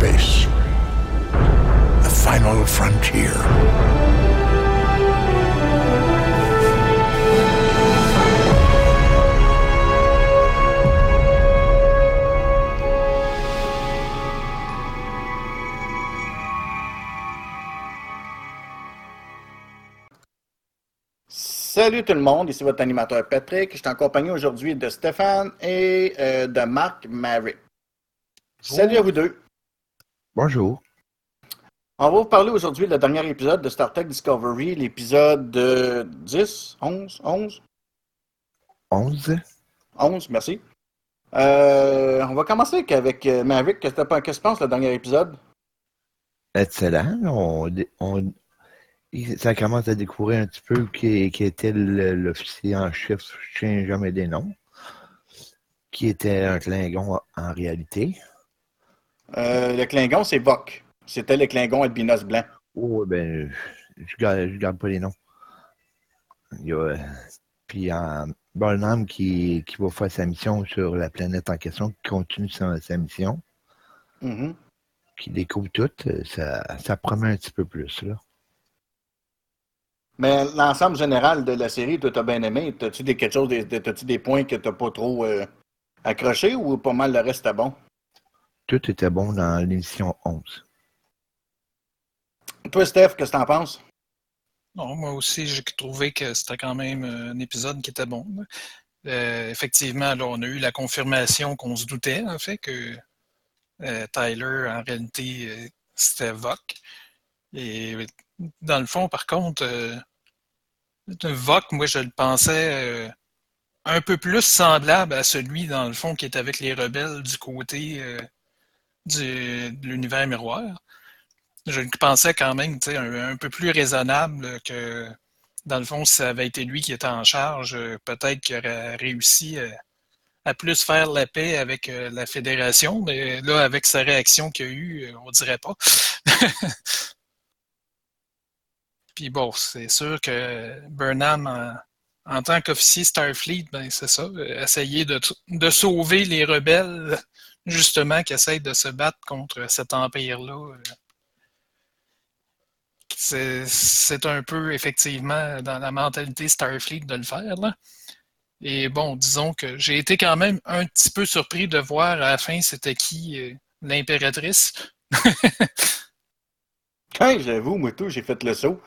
space. The final frontier. Salut tout le monde, ici votre animateur Patrick. Je suis en compagnie aujourd'hui de Stéphane et euh, de Marc Marie. Salut à vous deux. Bonjour. On va vous parler aujourd'hui du dernier épisode de Star Trek Discovery, l'épisode de 10, 11, 11? 11. 11, merci. Euh, on va commencer avec euh, Maverick. Qu'est-ce que tu penses du dernier épisode? Excellent. On, on, ça commence à découvrir un petit peu qui, qui était l'officier en chef, je ne jamais des noms, qui était un Klingon en réalité. Euh, le Klingon, c'est Vok. C'était le Klingon albinos blanc. Oh, ben, je garde, garde pas les noms. Il y a, puis un Burnham qui, qui va faire sa mission sur la planète en question, qui continue sa, mission, mm-hmm. qui découvre tout, ça, ça promet un petit peu plus, là. Mais l'ensemble général de la série, tu as bien aimé. T'as-tu des, quelque chose, des, tu des points que tu n'as pas trop euh, accroché ou pas mal le reste était bon? Tout était bon dans l'émission 11. Toi, Steph, qu'est-ce que tu en penses? Non, moi aussi, j'ai trouvé que c'était quand même un épisode qui était bon. Euh, effectivement, là, on a eu la confirmation qu'on se doutait, en fait, que euh, Tyler, en réalité, c'était Vok. Et dans le fond, par contre, Voc, moi, je le pensais euh, un peu plus semblable à celui, dans le fond, qui est avec les rebelles du côté euh, de l'univers miroir. Je pensais quand même un, un peu plus raisonnable que, dans le fond, si ça avait été lui qui était en charge, euh, peut-être qu'il aurait réussi à plus faire la paix avec la Fédération. Mais là, avec sa réaction qu'il y a eu, on dirait pas. Puis bon, c'est sûr que Burnham, en, tant qu'officier Starfleet, ben c'est ça, essayer de, sauver les rebelles, justement, qui essayent de se battre contre cet empire-là. C'est un peu, effectivement, dans la mentalité Starfleet de le faire. Et bon, disons que j'ai été quand même un petit peu surpris de voir à la fin c'était qui euh, l'impératrice. j'avoue, moi tout, j'ai fait le saut.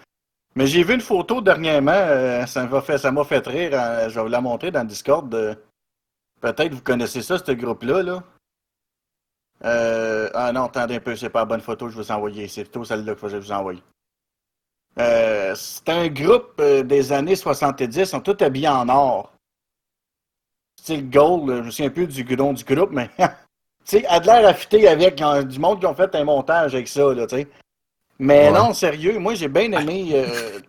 Mais j'ai vu une photo dernièrement, euh, ça m'a fait, ça m'a fait rire. Euh, je vais vous la montrer dans le Discord. Peut-être vous connaissez ça, ce groupe-là. Là. Euh, ah non, attendez un peu, c'est pas la bonne photo que je vous ai envoyée. C'est plutôt celle-là que je vous envoyer. c'est un groupe des années 70, ils sont tous habillés en or. Style gold, je me souviens plus du nom du groupe, mais tu sais, a de l'air affûté avec du monde qui ont fait un montage avec ça, là, tu sais. Mais non, sérieux, moi j'ai bien aimé. Euh,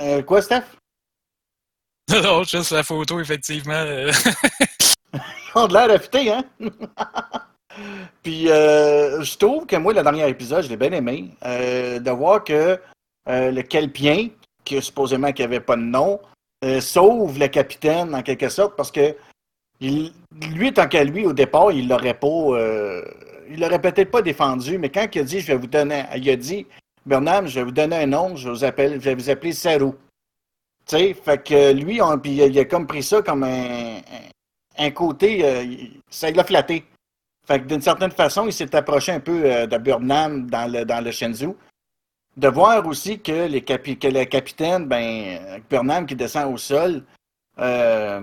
euh, quoi, Steph? Non, juste la photo, effectivement. Ils ont de l'air affûté, hein? Puis euh, je trouve que moi, le dernier épisode, je l'ai bien aimé. de voir que le Kelpien, qui supposément qui n'avait pas de nom, sauve le capitaine en quelque sorte parce que lui, tant qu'à lui, au départ, il l'aurait pas. il l'aurait peut-être pas défendu, mais quand il a dit je vais vous donner. Il a dit Bernard, je vais vous donner un nom, je, vous appelle, je vais vous appeler Sarou. Tu sais, fait que lui, on, il a comme pris ça comme un, un côté, euh, ça l'a flatté. Fait que d'une certaine façon, il s'est approché un peu euh, de Burnham dans le, dans le Shenzhou. De voir aussi que, les que le capitaine, ben, Burnham qui descend au sol euh,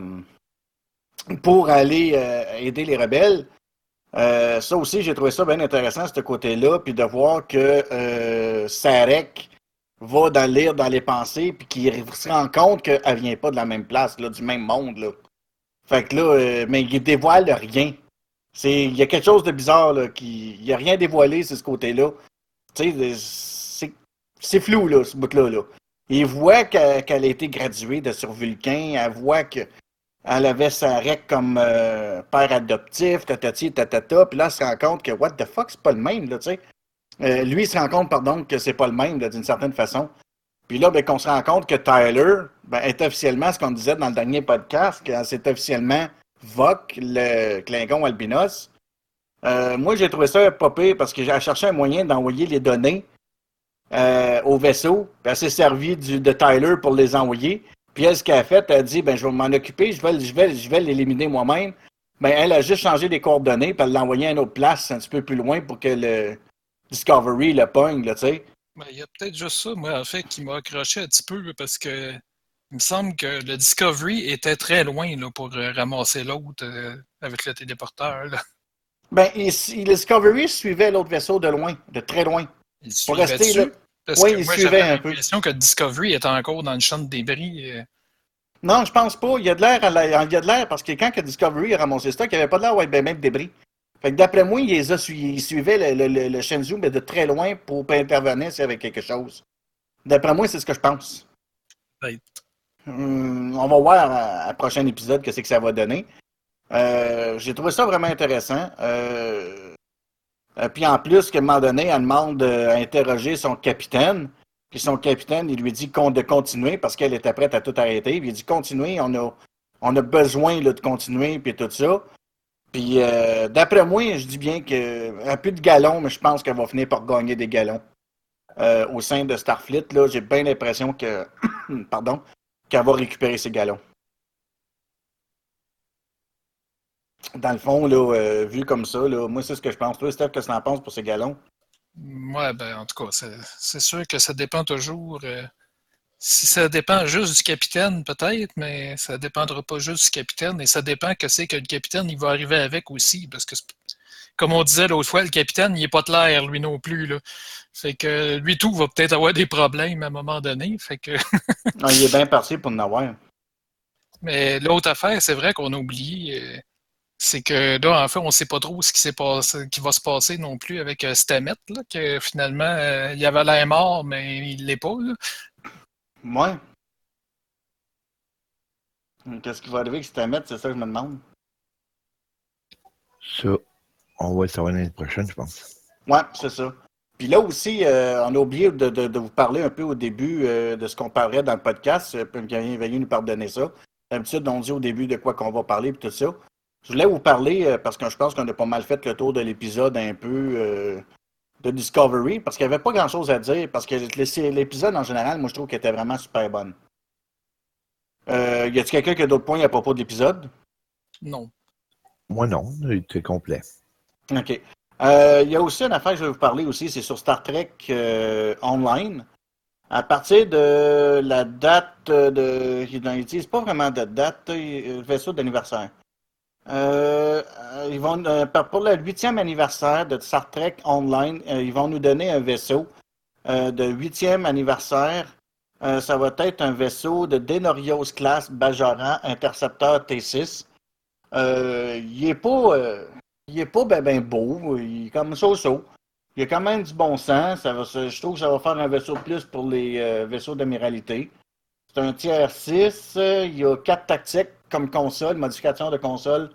pour aller aider les rebelles, euh, ça aussi, j'ai trouvé ça bien intéressant, ce côté-là, puis de voir que euh, Sarek va dans lire dans les pensées, puis qu'il se rend compte qu'elle vient pas de la même place, là, du même monde. Là. Fait que là, euh, mais il dévoile rien. Il y a quelque chose de bizarre, là, qui, il n'y a rien dévoilé, c'est ce côté-là. C'est flou, là, ce bout-là. Là. Il voit qu'elle a été graduée de sur Vulcain, elle voit que elle avait sa rec comme euh, père adoptif, tatati, tatata, puis là, elle se rend compte que, what the fuck, c'est pas le même, là, tu sais. Euh, lui, il se rend compte, pardon, que c'est pas le même, d'une certaine façon. Puis là, ben, qu'on se rend compte que Tyler ben, est officiellement, ce qu'on disait dans le dernier podcast, que c'est officiellement Vok, le Klingon albinos. Euh, moi, j'ai trouvé ça pas pire parce que j'ai cherché un moyen d'envoyer les données euh, au vaisseau. Elle s'est servie de Tyler pour les envoyer. Puis elle, ce qu'elle a fait, elle a dit ben, je vais m'en occuper, je vais, je vais, je vais l'éliminer moi-même. Ben, elle a juste changé les coordonnées, puis elle l'a envoyé à une autre place, un petit peu plus loin, pour que le Discovery le pogne, tu sais. Ben, il y a peut-être juste ça, moi, en fait, qui m'a accroché un petit peu, parce que il me semble que le Discovery était très loin là, pour euh, ramasser l'autre euh, avec le téléporteur. Là. Ben, le Discovery suivait l'autre vaisseau de loin, de très loin. Il Pour rester là. Parce Oui, que il moi, suivait un peu. l'impression que Discovery était encore dans le champ de débris. euh. Non, je pense pas. Il y a de l'air, la- il y a de l'air parce que quand que Discovery a ramassé ça, il n'y avait pas de l'air ouais, ben, même de débris. Fait que d'après moi, il, les a su- il suivait le, le, le, le Shenzhou, mais de très loin pour pas intervenir s'il y avait quelque chose. D'après moi, c'est ce que je pense. Peut-être. Hum, on va voir à, à prochain épisode que c'est que ça va donner. Euh, J'ai trouvé ça vraiment intéressant. Euh, euh, puis en plus, qu'à un moment donné, elle demande d'interroger son capitaine. Puis son capitaine, il lui dit de continuer parce qu'elle était prête à tout arrêter. Puis il dit continuer, on a, besoin de continuer, puis tout ça. Puis euh, d'après moi, je dis bien que un peu de galons, mais je pense qu'elle va finir par gagner des galons. Euh, au sein de Starfleet, j'ai bien l'impression que pardon, qu'elle va récupérer ses galons. Dans le fond, là, euh, vu comme ça, là, moi c'est ce que je pense. Toi, Steph, qu'est-ce que tu en penses pour ces galons? Ouais, ben, en tout cas, c'est- sûr que ça dépend toujours. euh, si ça dépend juste du capitaine, peut-être, mais ça dépendra pas juste du capitaine. Et ça dépend que c'est que le capitaine, il va arriver avec aussi. Parce que, comme on disait l'autre fois, le capitaine, il est pas de l'air, lui non plus. Là. Fait que lui tout va peut-être avoir des problèmes à un moment donné. Fait que. Non, il est bien parti pour en avoir. Mais l'autre affaire, c'est vrai qu'on a oublié, euh, c'est que là, en fait, on ne sait pas trop ce qui s'est passé, qui va se passer non plus avec euh, Stamets, là, que finalement, euh, il avait l'air mort, mais il l'est pas. là. Ouais. Qu'est-ce qui va arriver avec Stamets, c'est ça que je me demande. Ça, on va le savoir l'année prochaine, je pense. Ouais, c'est ça. Puis là aussi, euh, on a oublié de, de- de vous parler un peu au début euh, de ce qu'on parlerait dans le podcast. Euh, Veuillez veuillez nous pardonner ça. D'habitude, on dit au début de quoi qu'on va parler et tout ça. Je voulais vous parler, euh, parce que je pense qu'on a pas mal fait le tour de l'épisode un peu euh, de Discovery, parce qu'il n'y avait pas grand-chose à dire, parce que l'é- l'épisode en général, moi je trouve qu'il était vraiment super bonne. Euh, y a-t-il quelqu'un qui a d'autres points à propos de l'épisode? Non. Moi, non, il était complet. OK. Euh, Il y a aussi une affaire que je vais vous parler aussi, c'est sur Star Trek euh, Online. À partir de la date de. Ils n'utilisent pas vraiment de date, euh, le vaisseau d'anniversaire. Euh, euh, ils vont, euh, pour le huitième anniversaire de Star Trek Online, euh, ils vont nous donner un vaisseau euh, de huitième anniversaire. Euh, ça va être un vaisseau de Denorios classe Bajoran Intercepteur T6. Euh, il est pas. Il est pas ben, ben beau, il est comme so-so. Il a quand même du bon sens. Je trouve que ça va faire un vaisseau plus pour les euh, vaisseaux d'amiralité. C'est un tiers 6. euh, il y a 4 tactiques comme console, modification de console.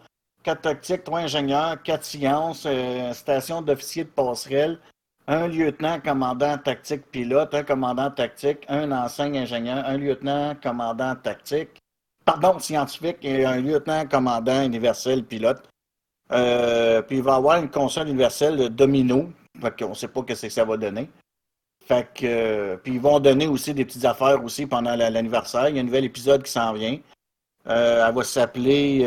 4 tactiques, 3 ingénieurs, 4 sciences, euh, station d'officier de passerelle, un lieutenant commandant tactique pilote, un commandant tactique, un enseigne ingénieur, un lieutenant commandant tactique, pardon, scientifique et un lieutenant commandant universel pilote. Euh, puis il va y avoir une console universelle de domino. Fait qu'on ne sait pas ce que ça va donner. Fait que, euh, puis ils vont donner aussi des petites affaires aussi pendant la- l'anniversaire. Il y a un nouvel épisode qui s'en vient. Euh, elle va s'appeler.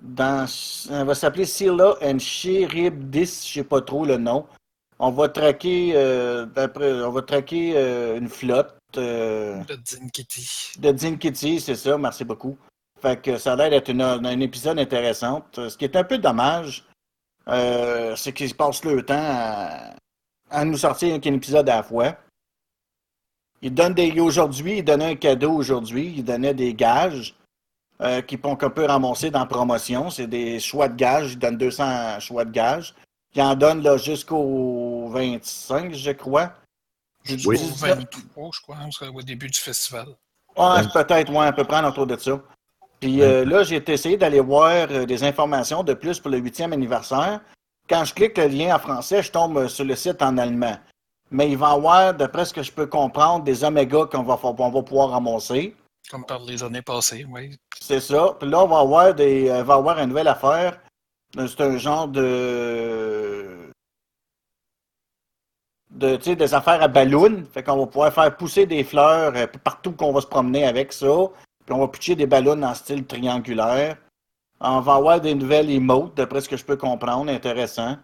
dans, elle va s'appeler Scylla and Charybdis, je sais pas trop le nom. On va traquer, on va traquer une flotte. Le Din Kitty. de Dean Kitty, c'est ça, merci beaucoup. Fait que ça a l'air d'être une- un épisode intéressant. Ce qui est un peu dommage, euh, c'est qu'ils passent le temps à, à nous sortir un épisode à la fois. Ils donnent des. Aujourd'hui, ils donnaient un cadeau aujourd'hui. Ils donnaient des gages euh, qui qu'on peut ramasser dans la promotion. C'est des choix de gages. Ils donnent 200 choix de gages. Ils en donnent là, jusqu'au 25, je crois. Du Oui. 19 Au 23, je crois, c'est au début du festival. Ouais, peut-être, ouais, à peu près autour de ça. Puis euh, là, j'ai essayé d'aller voir euh, des informations de plus pour le huitième anniversaire. Quand je clique le lien en français, je tombe euh, sur le site en allemand. Mais il va y avoir, d'après ce que je peux comprendre, des omégas qu'on va, on va pouvoir ramasser. Comme par les années passées, oui. C'est ça. Puis là, on va avoir des, euh, va avoir une nouvelle affaire. C'est un genre de. de tu sais, des affaires à ballon. Fait qu'on va pouvoir faire pousser des fleurs partout qu'on va se promener avec ça. On va pitcher des ballons en style triangulaire. On va avoir des nouvelles emotes, d'après ce que je peux comprendre, intéressant.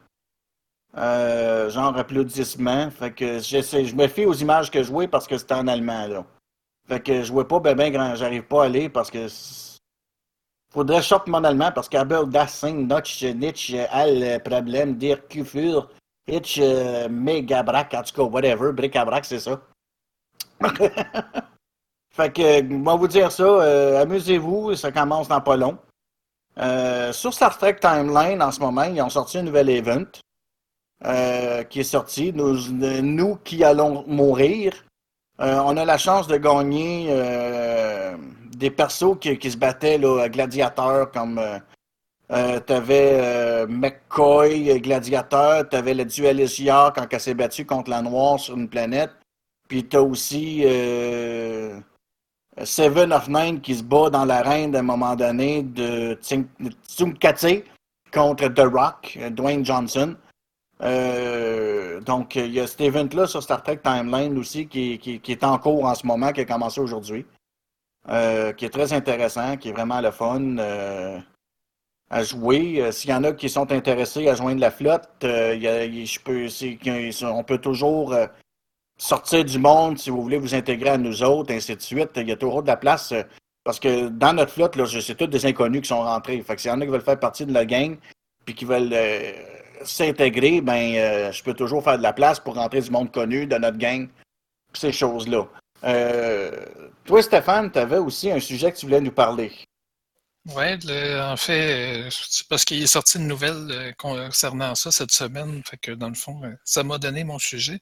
Euh, genre applaudissements. Fait que j'essaie, je me fie aux images que je vois parce que c'est en allemand, là. Fait que je vois pas ben ben grand, j'arrive pas à lire parce que faudrait choper mon allemand parce qu'Abel das sing notch nitch al problème dire kufur itch megabrac en tout cas whatever bric à brac c'est ça. fait que moi vous dire ça, euh, amusez-vous, ça commence dans pas long. Euh, sur Star Trek Timeline en ce moment, ils ont sorti un nouvel event. Euh, qui est sorti. Nous, nous qui allons mourir, on a la chance de gagner des persos qui, se battaient là, gladiateurs comme euh, t'avais McCoy, gladiateur, t'avais le dueliste York quand elle s'est battue contre la Noire sur une planète. Puis t'as aussi Seven of Nine qui se bat dans l'arène à un moment donné de Tsumkatse contre The Rock, Dwayne Johnson. Euh, donc, il y a cet event-là sur Star Trek Timeline aussi qui, est en cours en ce moment, qui a commencé aujourd'hui. Euh, qui est très intéressant, qui est vraiment le fun euh, à jouer. S'il y en a qui sont intéressés à joindre la flotte, je peux, on peut toujours sortir du monde si vous voulez vous intégrer à nous autres, ainsi de suite. Il y a toujours de la place. parce que dans notre flotte, là, c'est tous des inconnus qui sont rentrés. Fait que s'il y en a qui veulent faire partie de la gang, puis qui veulent s'intégrer, ben, euh, je peux toujours faire de la place pour rentrer du monde connu de notre gang, ces choses-là. Euh, toi, Stéphane, tu avais aussi un sujet que tu voulais nous parler. Oui, en fait, euh, c'est parce qu'il est sorti une nouvelle concernant ça cette semaine. Fait que dans le fond, ça m'a donné mon sujet.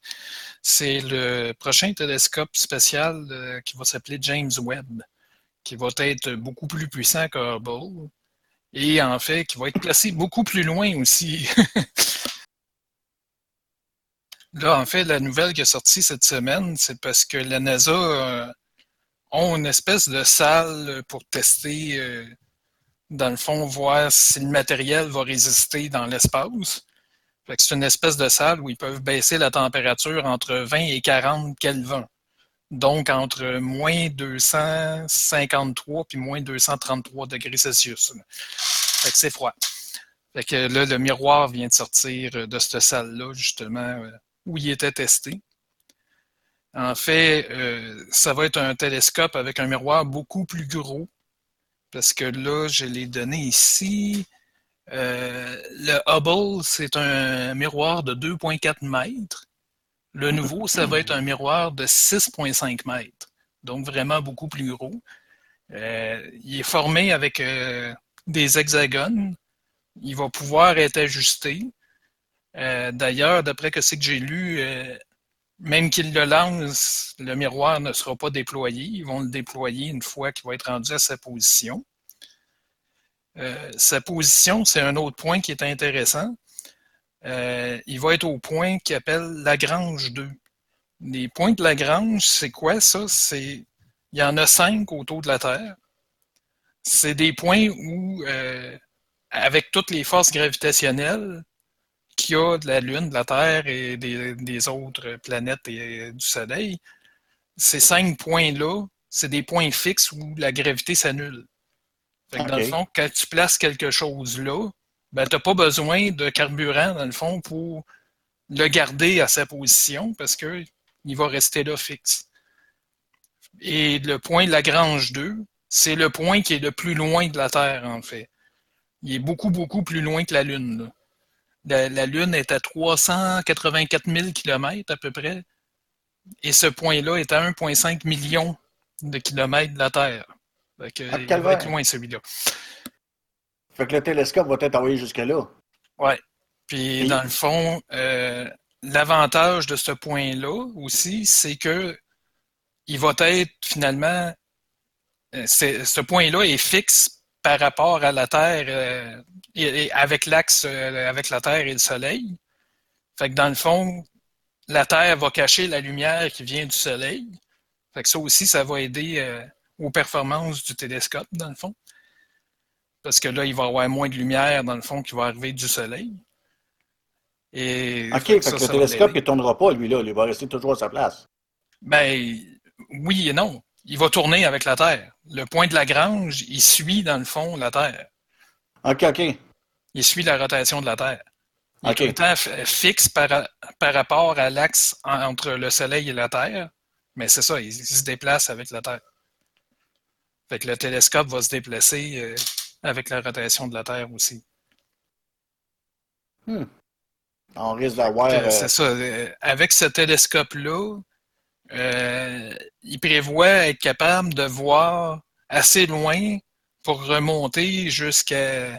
C'est le prochain télescope spécial qui va s'appeler James Webb, qui va être beaucoup plus puissant que Hubble et en fait qui va être placé beaucoup plus loin aussi. Là, en fait, la nouvelle qui est sortie cette semaine, c'est parce que la NASA euh, ont une espèce de salle pour tester, euh, dans le fond, voir si le matériel va résister dans l'espace. C'est une espèce de salle où ils peuvent baisser la température entre 20 et 40 Kelvin. Donc entre moins 253 puis moins 233 degrés Celsius. C'est froid. Fait que là, le miroir vient de sortir de cette salle-là, justement, euh, où il était testé. En fait, euh, ça va être un télescope avec un miroir beaucoup plus gros. Parce que là, je l'ai donné ici. Euh, le Hubble, c'est un miroir de 2,4 mètres. Le nouveau, ça va être un miroir de 6,5 mètres. Donc vraiment beaucoup plus gros. Euh, il est formé avec euh, des hexagones. Il va pouvoir être ajusté. D'ailleurs, d'après ce que j'ai lu, même qu'il le lance, le miroir ne sera pas déployé. Ils vont le déployer une fois qu'il va être rendu à sa position. Euh, sa position, c'est un autre point qui est intéressant. Euh, il va être au point qu'il appelle Lagrange 2. Les points de Lagrange, c'est quoi ça? C'est Il y en a cinq autour de la Terre. C'est des points où, euh, avec toutes les forces gravitationnelles qu'il y a de la Lune, de la Terre et des, des autres planètes et du Soleil, ces cinq points-là, c'est des points fixes où la gravité s'annule. Okay. Dans le fond, quand tu places quelque chose là, ben, tu n'as pas besoin de carburant, dans le fond, pour le garder à sa position parce qu'il va rester là fixe. Et le point de Lagrange 2, c'est le point qui est le plus loin de la Terre, en fait. Il est beaucoup, beaucoup plus loin que la Lune. La, la, Lune est à 384 000 km à peu près. Et ce point-là est à 1,5 million de kilomètres de la Terre. Donc, il va être loin celui-là. Fait que le télescope va être envoyé jusque-là. Oui. Puis, Et... dans le fond, euh, l'avantage de ce point-là aussi, c'est que il va être finalement. Euh, ce point-là est fixe par rapport à la Terre euh, et, avec l'axe euh, avec la Terre et le Soleil. Fait que dans le fond, la Terre va cacher la lumière qui vient du Soleil. Fait que ça aussi, ça va aider aux performances du télescope, dans le fond. Parce que là, il va y avoir moins de lumière, dans le fond, qui va arriver du soleil. Et, OK, fait que le télescope ne tournera pas, lui, là. Il va rester toujours à sa place. Ben, oui et non. Il va tourner avec la Terre. Le point de Lagrange, il suit, dans le fond, la Terre. OK, OK. Il suit la rotation de la Terre. Il est tout le temps fixe par, par rapport à l'axe entre le Soleil et la Terre. Mais c'est ça, il, se déplace avec la Terre. Fait que le télescope va se déplacer euh, avec la rotation de la Terre aussi. Hmm. On risque d'avoir. Euh, c'est ça. Euh, avec ce télescope-là, il prévoit être capable de voir assez loin pour remonter jusqu'à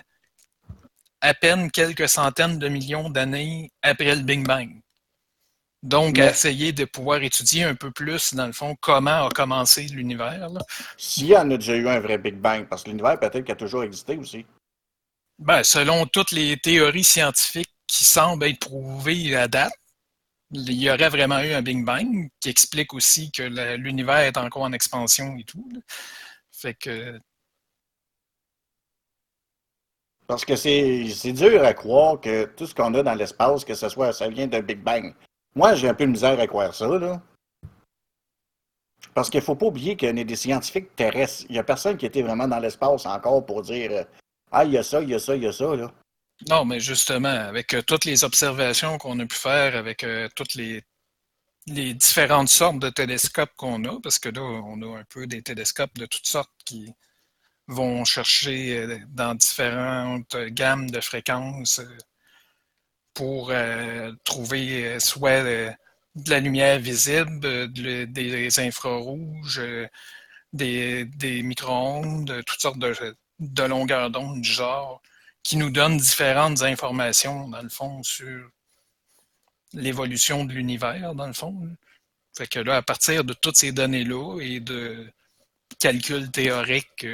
à peine quelques centaines de millions d'années après le Big Bang. Donc, essayer de pouvoir étudier un peu plus, dans le fond, comment a commencé l'univers. S'il y en a déjà eu un vrai Big Bang, parce que l'univers peut-être qu'il a toujours existé aussi. Ben, selon toutes les théories scientifiques qui semblent être prouvées à date, il y aurait vraiment eu un Big Bang qui explique aussi que l'univers est encore en expansion et tout. Fait que parce que c'est dur à croire que tout ce qu'on a dans l'espace, que ce soit, ça vient d'un Big Bang. Moi, j'ai un peu de misère à croire ça, là. Parce qu'il ne faut pas oublier qu'on est des scientifiques terrestres. Il n'y a personne qui était vraiment dans l'espace encore pour dire Ah, il y a ça, il y a ça, il y a ça, là. Non, mais justement, avec euh, toutes les observations qu'on a pu faire, avec euh, toutes les, les différentes sortes de télescopes qu'on a, parce que là, on a un peu des télescopes de toutes sortes qui, vont chercher euh, dans différentes gammes de fréquences euh, pour euh, trouver soit de la lumière visible, des infrarouges, des, des micro-ondes, toutes sortes de, de longueurs d'onde du genre, qui nous donnent différentes informations, dans le fond, sur l'évolution de l'univers, dans le fond. Fait que là, à partir de toutes ces données-là et de calculs théoriques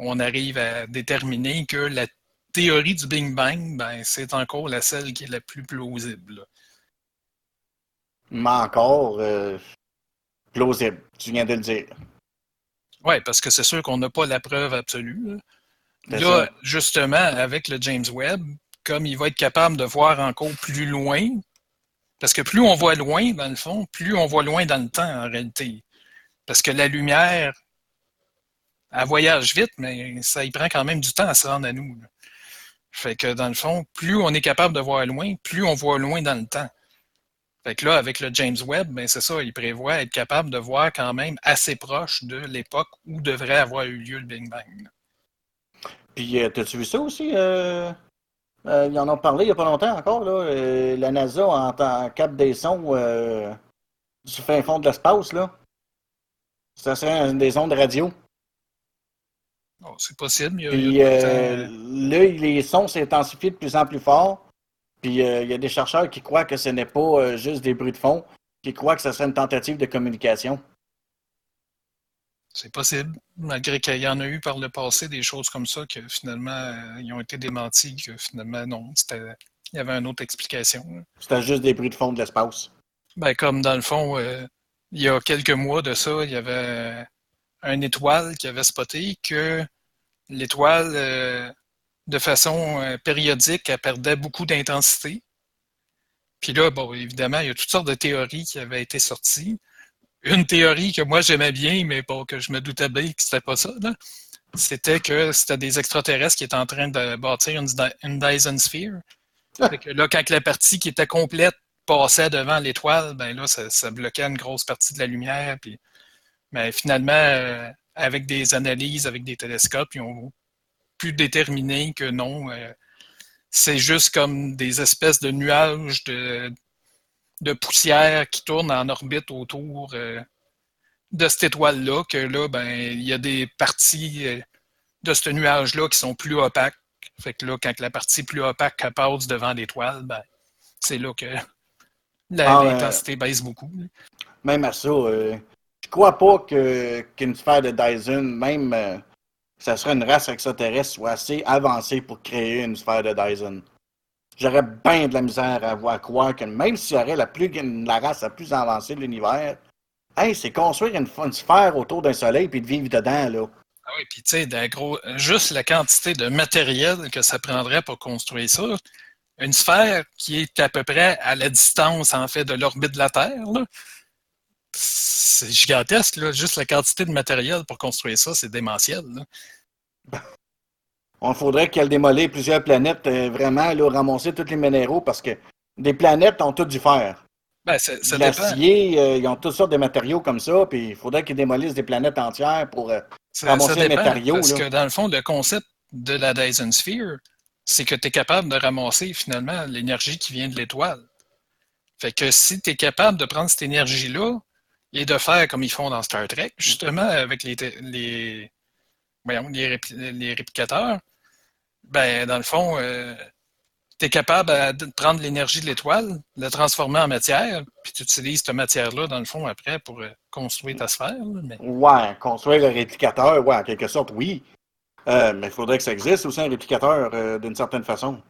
on arrive à déterminer que la théorie du Big Bang, ben, c'est encore la seule qui est la plus plausible. Mais encore euh, plausible, tu viens de le dire. Oui, parce que c'est sûr qu'on n'a pas la preuve absolue. Là, justement, avec le James Webb, comme il va être capable de voir encore plus loin, parce que plus on voit loin, dans le fond, plus on voit loin dans le temps, en réalité. Parce que la lumière, elle voyage vite, mais ça y prend quand même du temps à se rendre à nous. Fait que dans le fond, plus on est capable de voir loin, plus on voit loin dans le temps. Fait que là, avec le James Webb, ben c'est ça, il prévoit être capable de voir quand même assez proche de l'époque où devrait avoir eu lieu le Big Bang. Puis, euh, t'as-tu vu ça aussi? Euh, euh, ils en ont parlé il n'y a pas longtemps encore, là. la NASA en cap des sons du fin fond de l'espace, là. Ça serait des ondes radio. Oh, c'est possible. puis euh, là, les sons s'intensifient de plus en plus fort. Puis euh, il y a des chercheurs qui croient que ce n'est pas euh, juste des bruits de fond, qui croient que ce serait une tentative de communication. C'est possible, malgré qu'il y en a eu par le passé des choses comme ça que finalement ils ont été démentis, que finalement non, il y avait une autre explication. C'était juste des bruits de fond de l'espace. Ben, comme dans le fond, il y a quelques mois de ça, il y avait une étoile qui avait spoté que l'étoile, euh, de façon euh, périodique, elle perdait beaucoup d'intensité. Puis là, bon, évidemment, il y a toutes sortes de théories qui avaient été sorties. Une théorie que moi j'aimais bien, mais bon, que je me doutais bien que c'était pas ça, c'était que c'était des extraterrestres qui étaient en train de bâtir une, Dyson Sphere. que là, quand la partie qui était complète passait devant l'étoile, ben là, ça, ça, bloquait une grosse partie de la lumière. Puis mais finalement, euh, avec des analyses, avec des télescopes, ils ont pu déterminer que non, euh, c'est juste comme des espèces de nuages de, de poussière qui tournent en orbite autour euh, de cette étoile-là, que là, ben, il y a des parties de ce nuage-là qui sont plus opaques. Fait que là, quand la partie plus opaque passe devant l'étoile, ben, c'est là que ah, l'intensité baisse beaucoup. Même à ça, crois pas qu'une sphère de Dyson, même euh, ça serait une race extraterrestre, soit assez avancée pour créer une sphère de Dyson. J'aurais bien de la misère à, voir croire que même s'il y aurait la, plus, la race la plus avancée de l'univers, hey, c'est construire une, sphère autour d'un soleil puis de vivre dedans, là. Ah oui, puis tu sais, gros, juste la quantité de matériel que ça prendrait pour construire ça, une sphère qui est à peu près à la distance, en fait, de l'orbite de la Terre, c'est gigantesque, là. Juste la quantité de matériel pour construire ça, c'est démentiel. Là. On faudrait qu'elle démolir plusieurs planètes, euh, vraiment, là, ramasser tous les minéraux, parce que des planètes ont tout du fer. Ben, ça L'acier, euh, ils ont toutes sortes de matériaux comme ça, puis il faudrait qu'ils démolissent des planètes entières pour euh, ramasser les matériaux. Parce que dans le fond, le concept de la Dyson Sphere, c'est que tu es capable de ramasser finalement l'énergie qui vient de l'étoile. Fait que si tu es capable de prendre cette énergie-là et de faire comme ils font dans Star Trek, justement, avec les, les, les, réplicateurs, ben, dans le fond, euh, tu es capable de prendre l'énergie de l'étoile, la transformer en matière, puis tu utilises cette matière-là, dans le fond, après, pour euh, construire ta sphère. mais... Ouais, construire le réplicateur, ouais, en quelque sorte, oui. Euh, mais il faudrait que ça existe aussi un réplicateur euh, d'une certaine façon.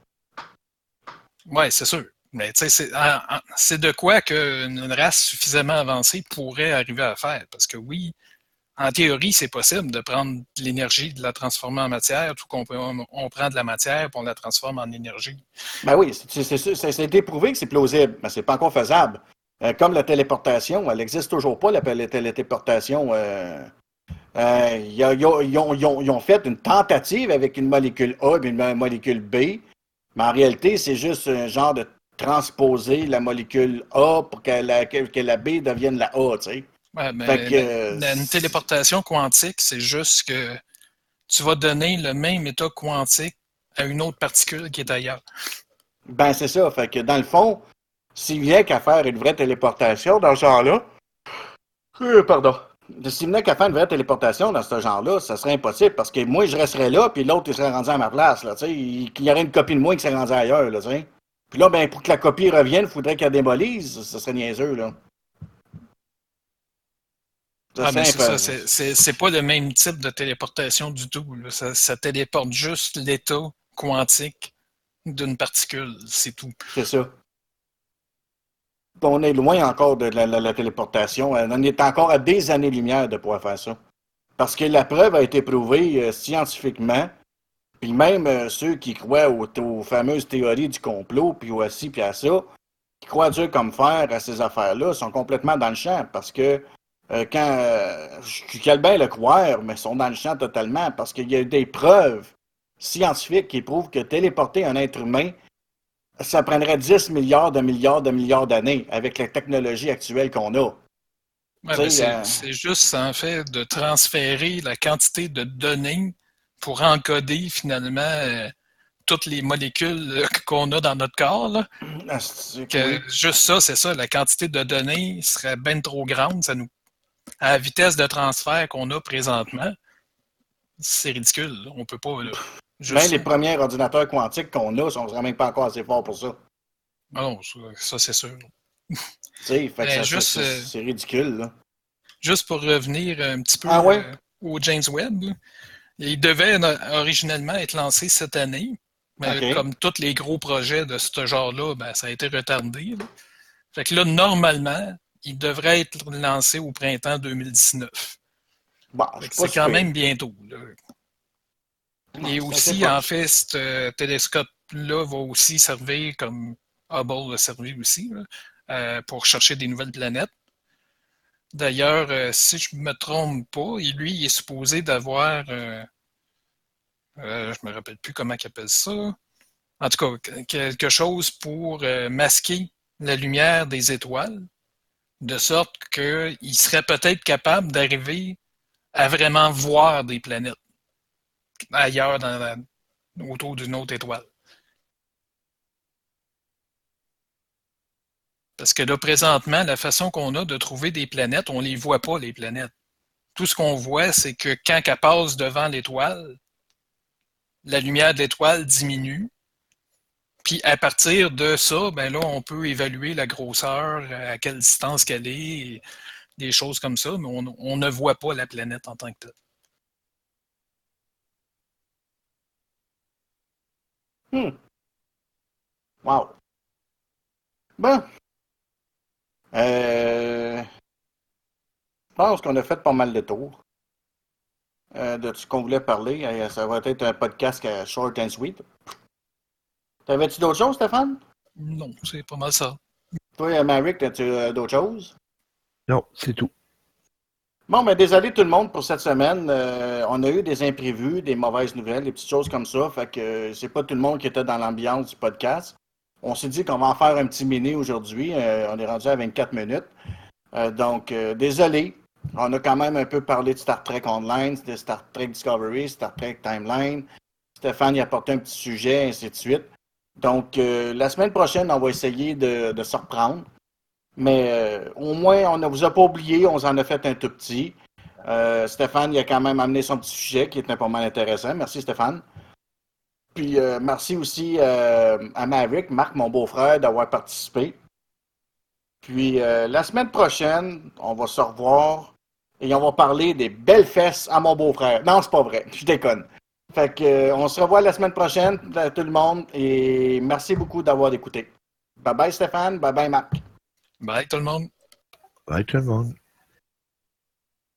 Oui, c'est sûr. Mais tu sais, c'est de quoi qu'une race suffisamment avancée pourrait arriver à faire? Parce que oui, en théorie, c'est possible de prendre l'énergie, de la transformer en matière, tout qu'on on, prend de la matière et on la transforme en énergie. Ben oui, c'est été prouvé que c'est plausible, mais c'est pas encore faisable. Euh, comme la téléportation, elle n'existe toujours pas, la téléportation. Ils, ont, fait une tentative avec une molécule A et une molécule B, mais en réalité, c'est juste un genre de transposer la molécule A pour que la, que la B devienne la A, tu sais. Ouais, mais une téléportation quantique, c'est juste que tu vas donner le même état quantique à une autre particule qui est ailleurs. Ben, c'est ça. Fait que dans le fond, s'il vient qu'à faire une vraie téléportation dans ce genre-là, euh, pardon. S'il venait qu'à faire une vraie téléportation dans ce genre-là, ça serait impossible parce que moi, je resterais là, puis l'autre, il serait rendu à ma place. Là, il, il y aurait une copie de moi qui serait rendue ailleurs. Là, puis là, ben, pour que la copie revienne, il faudrait qu'elle démolise. Ça serait niaiseux. Là. Ah, c'est ça, c'est pas le même type de téléportation du tout. Ça, téléporte juste l'état quantique d'une particule, c'est tout. C'est ça. On est loin encore de la, téléportation. On est encore à des années-lumière de pouvoir faire ça. Parce que la preuve a été prouvée euh, scientifiquement. Puis même euh, ceux qui croient aux, fameuses théories du complot, puis aussi, puis à ça, qui croient Dieu comme faire à ces affaires-là, sont complètement dans le champ. Parce que euh, quand euh, je suis bien le croire, mais ils sont dans le champ totalement parce qu'il y a des preuves scientifiques qui prouvent que téléporter un être humain, ça prendrait 10 milliards de milliards de milliards d'années avec la technologie actuelle qu'on a. Euh, c'est juste en fait de transférer la quantité de données pour encoder finalement toutes les molécules qu'on a dans notre corps. Ah, juste ça, c'est ça, la quantité de données serait bien trop grande, ça nous à la vitesse de transfert qu'on a présentement, c'est ridicule. On peut pas. Même les premiers ordinateurs quantiques qu'on a sont vraiment pas encore assez forts pour ça. Ah non, ça, c'est sûr. c'est ridicule. Juste pour revenir un petit peu ah euh, au James Webb, il devait originellement être lancé cette année. Mais comme tous les gros projets de ce genre-là, ben, ça a été retardé. Fait que là, normalement, il devrait être lancé au printemps 2019. c'est quand même bientôt. Et aussi, en fait, ce télescope-là va aussi servir comme Hubble a servi aussi euh, pour chercher des nouvelles planètes. D'ailleurs, euh, si je ne me trompe pas, lui, il est supposé d'avoir. Euh, je ne me rappelle plus comment il appelle ça. En tout cas, quelque chose pour masquer la lumière des étoiles de sorte qu'il serait peut-être capable d'arriver à vraiment voir des planètes ailleurs autour d'une autre étoile. Parce que là, présentement, la façon qu'on a de trouver des planètes, on ne les voit pas, les planètes. Tout ce qu'on voit, c'est que quand elle passe devant l'étoile, la lumière de l'étoile diminue, puis à partir de ça, ben là, on peut évaluer la grosseur, à quelle distance qu'elle est, des choses comme ça, mais on, ne voit pas la planète en tant que telle. Hmm. Wow. Bon. Euh... Je pense qu'on a fait pas mal de tours. de ce qu'on voulait parler. Ça va être un podcast short and sweet. T'avais-tu d'autres choses, Stéphane? Non, c'est pas mal ça. Toi, Maric, as-tu d'autres choses? Non, c'est tout. Bon, mais désolé tout le monde pour cette semaine. Euh, on a eu des imprévus, des mauvaises nouvelles, des petites choses comme ça. Fait que euh, c'est pas tout le monde qui était dans l'ambiance du podcast. On s'est dit qu'on va en faire un petit mini aujourd'hui. Euh, on est rendu à 24 minutes. donc, désolé. On a quand même un peu parlé de Star Trek Online, de Star Trek Discovery, Star Trek Timeline. Stéphane y a apporté un petit sujet, ainsi de suite. Donc, la semaine prochaine, on va essayer de, de se. Mais euh, au moins, on ne vous a pas oublié, on en a fait un tout petit. Euh, Stéphane, il a quand même amené son petit sujet qui un peu mal intéressant. Merci, Stéphane. Puis euh, merci aussi à Maverick, Marc, mon beau-frère, d'avoir participé. Puis la semaine prochaine, on va se revoir et on va parler des belles fesses à mon beau-frère. Non, c'est pas vrai, je déconne. Fait que on se revoit la semaine prochaine, tout le monde, et merci beaucoup d'avoir écouté. Bye bye Stéphane, bye bye Marc. Bye tout le monde. Bye tout le monde.